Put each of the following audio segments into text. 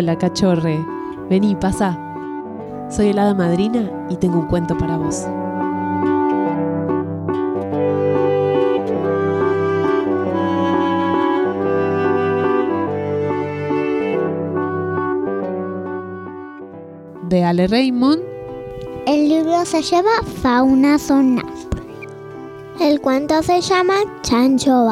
Hola, cachorre. Vení, pasa. Soy el madrina y tengo un cuento para vos. De Ale Raymond. El libro se llama Fauna Sonámbula. El cuento se llama Chancho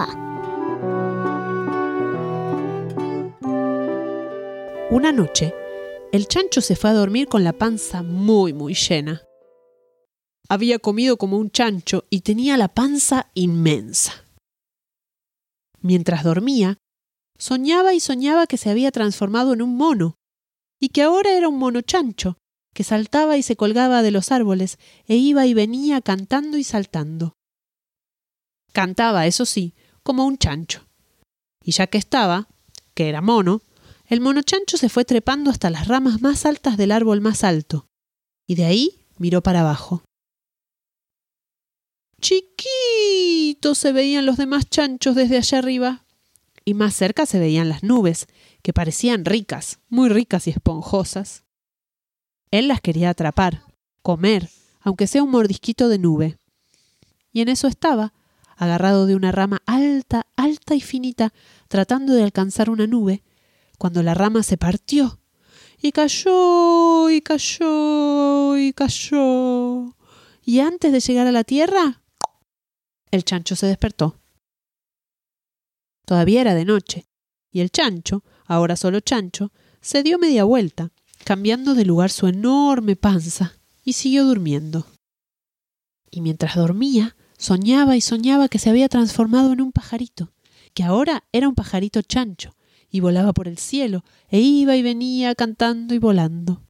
Una noche, el chancho se fue a dormir con la panza muy, muy llena. Había comido como un chancho y tenía la panza inmensa. Mientras dormía, soñaba y soñaba que se había transformado en un mono, y que ahora era un mono chancho, que saltaba y se colgaba de los árboles, e iba y venía cantando y saltando. Cantaba, eso sí, como un chancho. Y ya que estaba, que era mono, el mono chancho se fue trepando hasta las ramas más altas del árbol más alto, y de ahí miró para abajo. Chiquitos se veían los demás chanchos desde allá arriba, y más cerca se veían las nubes, que parecían ricas, muy ricas y esponjosas. Él las quería atrapar, comer, aunque sea un mordisquito de nube. Y en eso estaba, agarrado de una rama alta, alta y finita, tratando de alcanzar una nube, cuando la rama se partió y cayó y cayó y cayó. Y antes de llegar a la tierra, el chancho se despertó. Todavía era de noche, y el chancho, ahora solo chancho, se dio media vuelta, cambiando de lugar su enorme panza, y siguió durmiendo. Y mientras dormía, soñaba y soñaba que se había transformado en un pajarito, que ahora era un pajarito chancho, y volaba por el cielo, e iba y venía cantando y volando.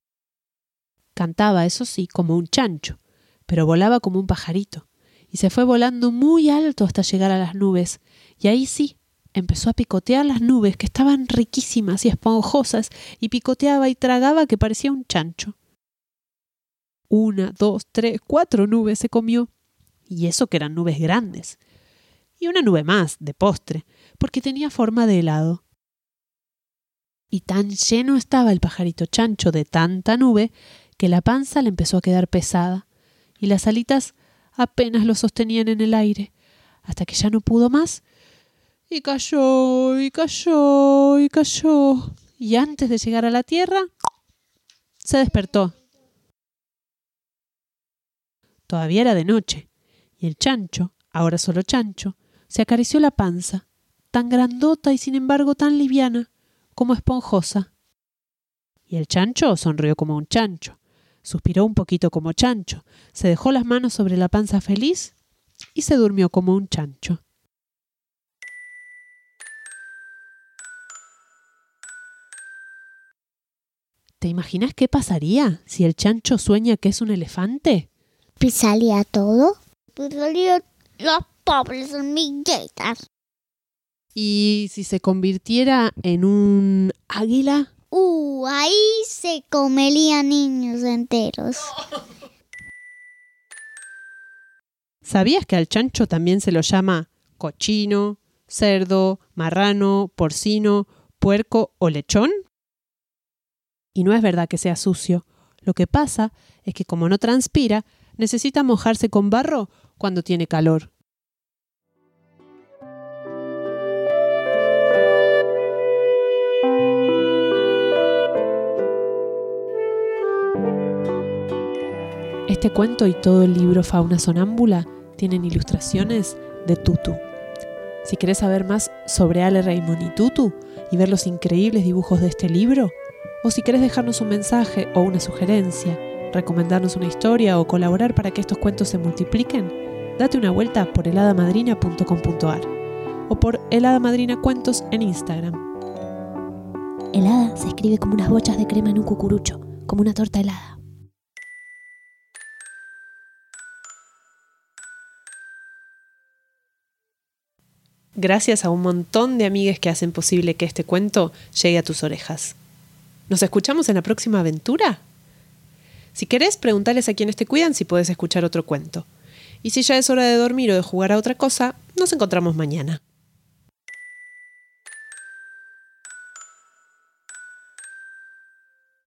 Cantaba, eso sí, como un chancho, pero volaba como un pajarito, y se fue volando muy alto hasta llegar a las nubes, y ahí sí, empezó a picotear las nubes que estaban riquísimas y esponjosas, y picoteaba y tragaba que parecía un chancho. Una, dos, tres, cuatro nubes se comió, y eso que eran nubes grandes, y una nube más, de postre, porque tenía forma de helado y tan lleno estaba el pajarito chancho de tanta nube que la panza le empezó a quedar pesada y las alitas apenas lo sostenían en el aire, hasta que ya no pudo más y cayó y cayó y cayó y antes de llegar a la tierra se despertó. Todavía era de noche y el chancho, ahora solo chancho, se acarició la panza, tan grandota y sin embargo tan liviana, como esponjosa. Y el chancho sonrió como un chancho, suspiró un poquito como chancho, se dejó las manos sobre la panza feliz y se durmió como un chancho. ¿Te imaginas qué pasaría si el chancho sueña que es un elefante? ¿Pisaría todo? Pisaría las pobres hormiguitas. ¿Y si se convirtiera en un águila? Uh, ahí se comería niños enteros. ¿Sabías que al chancho también se lo llama cochino, cerdo, marrano, porcino, puerco o lechón? Y no es verdad que sea sucio. Lo que pasa es que como no transpira, necesita mojarse con barro cuando tiene calor. Este cuento y todo el libro Fauna Sonámbula tienen ilustraciones de Tutu. Si querés saber más sobre Ale Raymond y Tutu y ver los increíbles dibujos de este libro, o si querés dejarnos un mensaje o una sugerencia, recomendarnos una historia o colaborar para que estos cuentos se multipliquen, date una vuelta por heladamadrina.com.ar o por Helada Madrina Cuentos en Instagram. Helada se escribe como unas bochas de crema en un cucurucho, como una torta helada. gracias a un montón de amigues que hacen posible que este cuento llegue a tus orejas. ¿Nos escuchamos en la próxima aventura? Si querés, preguntales a quienes te cuidan si puedes escuchar otro cuento. Y si ya es hora de dormir o de jugar a otra cosa, nos encontramos mañana.